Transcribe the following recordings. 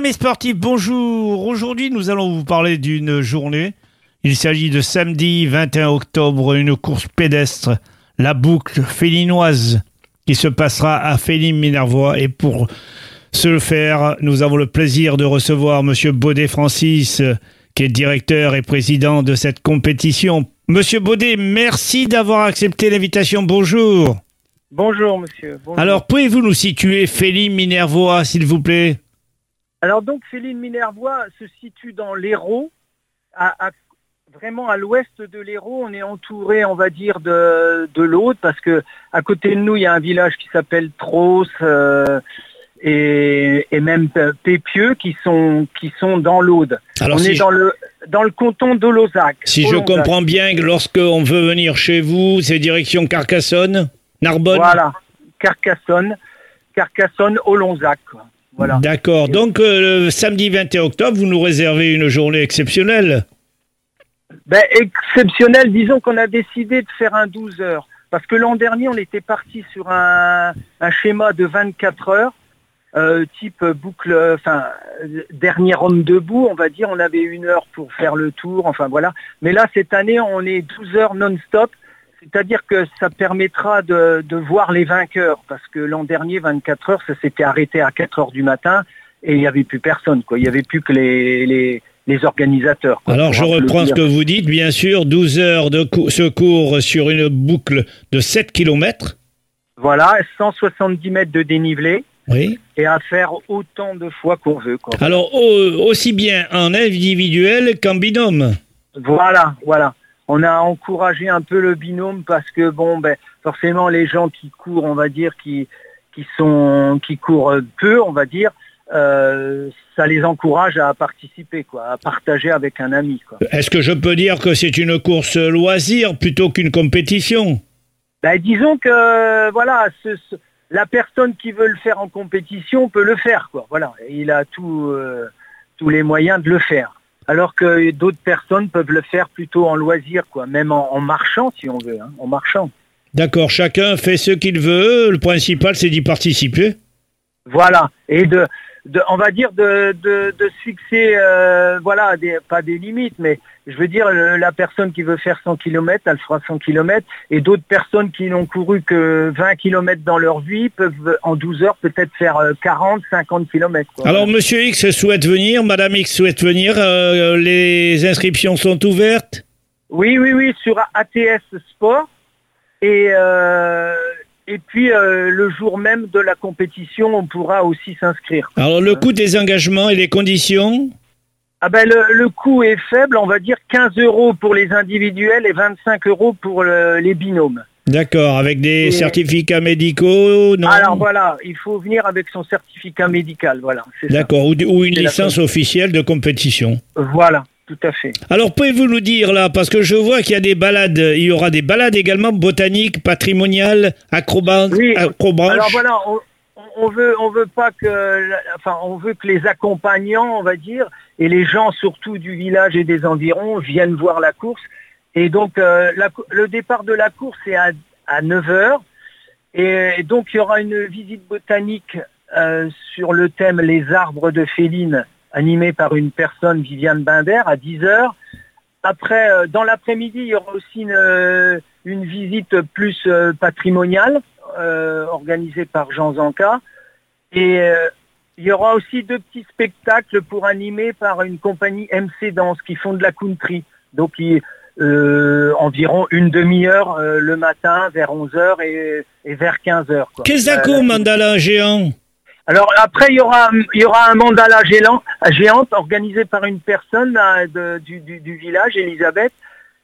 Amis sportifs, bonjour. Aujourd'hui, nous allons vous parler d'une journée. Il s'agit de samedi 21 octobre, une course pédestre, la boucle félinoise, qui se passera à Féline-Minervois. Et pour ce faire, nous avons le plaisir de recevoir Monsieur Baudet Francis, qui est directeur et président de cette compétition. Monsieur Baudet, merci d'avoir accepté l'invitation. Bonjour. Bonjour, monsieur. Bonjour. Alors, pouvez-vous nous situer Féline-Minervois, s'il vous plaît? Alors donc, Féline Minervois se situe dans l'Hérault, à, à- vraiment à l'ouest de l'Hérault. On est entouré, on va dire, de, de l'Aude, parce que à côté de nous, il y a un village qui s'appelle Tros euh, et, et même Pépieux qui sont qui sont dans l'Aude. On si est je- dans le dans le canton d'Olozac. Si je comprends bien que lorsqu'on veut venir chez vous, c'est direction Carcassonne, Narbonne? Voilà, Carcassonne, Carcassonne, Olonzac. quoi. Voilà. D'accord. Donc, euh, le samedi 21 octobre, vous nous réservez une journée exceptionnelle. Ben, exceptionnel, disons qu'on a décidé de faire un 12 heures. Parce que l'an dernier, on était parti sur un, un schéma de 24 heures, euh, type boucle, enfin, dernier homme debout, on va dire, on avait une heure pour faire le tour, enfin voilà. Mais là, cette année, on est 12 heures non-stop, c'est-à-dire que ça permettra de, de voir les vainqueurs, parce que l'an dernier, 24 heures, ça s'était arrêté à 4 heures du matin, et il n'y avait plus personne, quoi. Il n'y avait plus que les, les, les organisateurs. quoi, Alors, je reprends ce que vous dites. Bien sûr, 12 heures de cou- secours sur une boucle de 7 km. Voilà, 170 mètres de dénivelé Oui. et à faire autant de fois qu'on veut. Quoi. Alors, au- aussi bien en individuel qu'en binôme. Voilà, voilà. On a encouragé un peu le binôme parce que bon, ben forcément les gens qui courent, on va dire, qui qui sont qui courent peu, on va dire, euh, ça les encourage à participer, quoi, à partager avec un ami. Est-ce que je peux dire que c'est une course loisir plutôt qu'une compétition? Ben, disons que voilà, ce- ce- la personne qui veut le faire en compétition peut le faire, quoi. Voilà, il a tout, euh, tous les moyens de le faire. Alors que d'autres personnes peuvent le faire plutôt en loisir, quoi, même en, en marchant si on veut, hein, en marchant. D'accord, chacun fait ce qu'il veut. Le principal, c'est d'y participer. Voilà, et de, de on va dire de, de, de se fixer, euh, voilà, des, pas des limites, mais je veux dire le- la personne qui veut faire 100 km, elle fera 100 km, et d'autres personnes qui n'ont couru que 20 km dans leur vie peuvent en 12 heures peut-être faire euh, 40, 50 km. Quoi. Alors, Monsieur X souhaite venir, Madame X souhaite venir. euh, les inscriptions sont ouvertes? Oui, oui, oui, sur ATS Sport. Et, euh, et puis euh, le jour même de la compétition, on pourra aussi s'inscrire. Alors, le coût des engagements et les conditions Ah ben le, le coût est faible, on va dire 15 euros pour les individuels et 25 euros pour le- les binômes. D'accord, avec des Et- certificats médicaux, non Alors voilà, il faut venir avec son certificat médical, voilà. D'accord, ou, ou une licence officielle de compétition. Voilà, tout à fait. Alors, pouvez-vous nous dire là, parce que je vois qu'il y a des balades, il y aura des balades également botaniques, patrimoniales, acrobates, Oui, acrobranches. Alors voilà, on, on veut, on veut pas que, enfin, on veut que les accompagnants, on va dire, et les gens surtout du village et des environs viennent voir la course. Et donc, euh, la le départ de la course est à, à 9 heures. Et donc, il y aura une visite botanique euh, sur le thème Les arbres de Féline, animée par une personne, Viviane Binder, à 10 heures. Après, euh, dans l'après-midi, il y aura aussi une, euh, une visite plus euh, patrimoniale organisée par Jean Zanka. Et il y aura aussi deux petits spectacles pour animer par une compagnie MC Danse qui font de la country. Donc il- euh, environ une demi-heure euh, le matin vers 11h et, et vers 15h. quoi. Qu'est-ce Euh, que mandala géant? Alors après, il y aura, il y aura un mandala géant, géante organisé par une personne là, de- du, du- du village, Elisabeth,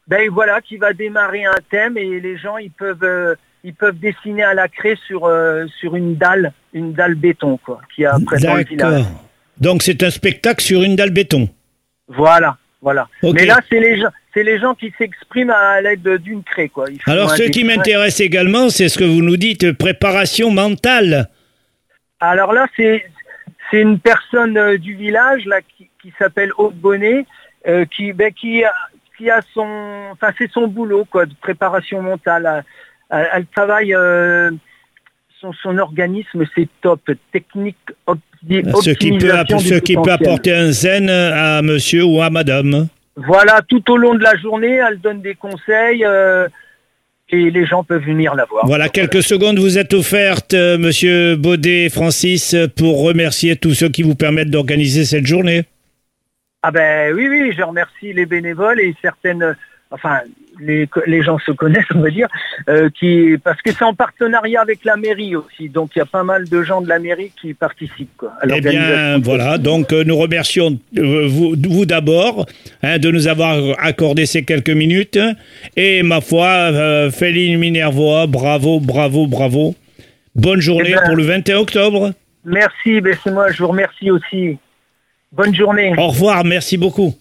ben voilà, qui va démarrer un thème et les gens ils peuvent, euh, ils peuvent dessiner à la craie sur euh, sur une dalle, une dalle béton quoi, qui le village. Donc c'est un spectacle sur une dalle béton. Voilà, voilà. Mais là, c'est les gens, c'est les gens qui s'expriment à l'aide d'une craie quoi. Alors ce qui m'intéresse également, c'est ce que vous nous dites, préparation mentale. Alors là, c'est une personne euh, du village là qui, qui s'appelle Aude Bonnet, euh, qui ben, qui a qui a son, enfin c'est son boulot quoi, de préparation mentale. Elle, elle travaille, euh, son son organisme c'est top, technique op- ce qui peut, ce qui peut apporter un zen à monsieur ou à madame. Voilà, tout au long de la journée, elle donne des conseils euh, et les gens peuvent venir la voir. Voilà, quelques secondes vous êtes offertes, euh, monsieur Baudet Francis, pour remercier tous ceux qui vous permettent d'organiser cette journée. Ah ben oui, oui, je remercie les bénévoles et certaines enfin les, les, gens se connaissent, on va dire, euh, qui, parce que c'est en partenariat avec la mairie aussi. Donc il y a pas mal de gens de la mairie qui participent. Quoi, eh bien, voilà. Donc euh, nous remercions euh, vous, vous d'abord hein, de nous avoir accordé ces quelques minutes. Et ma foi, euh, Féline Minervois, bravo, bravo, bravo. Bonne journée eh ben, pour le 21 octobre. Merci, ben c'est moi, je vous remercie aussi. Bonne journée. Au revoir, merci beaucoup.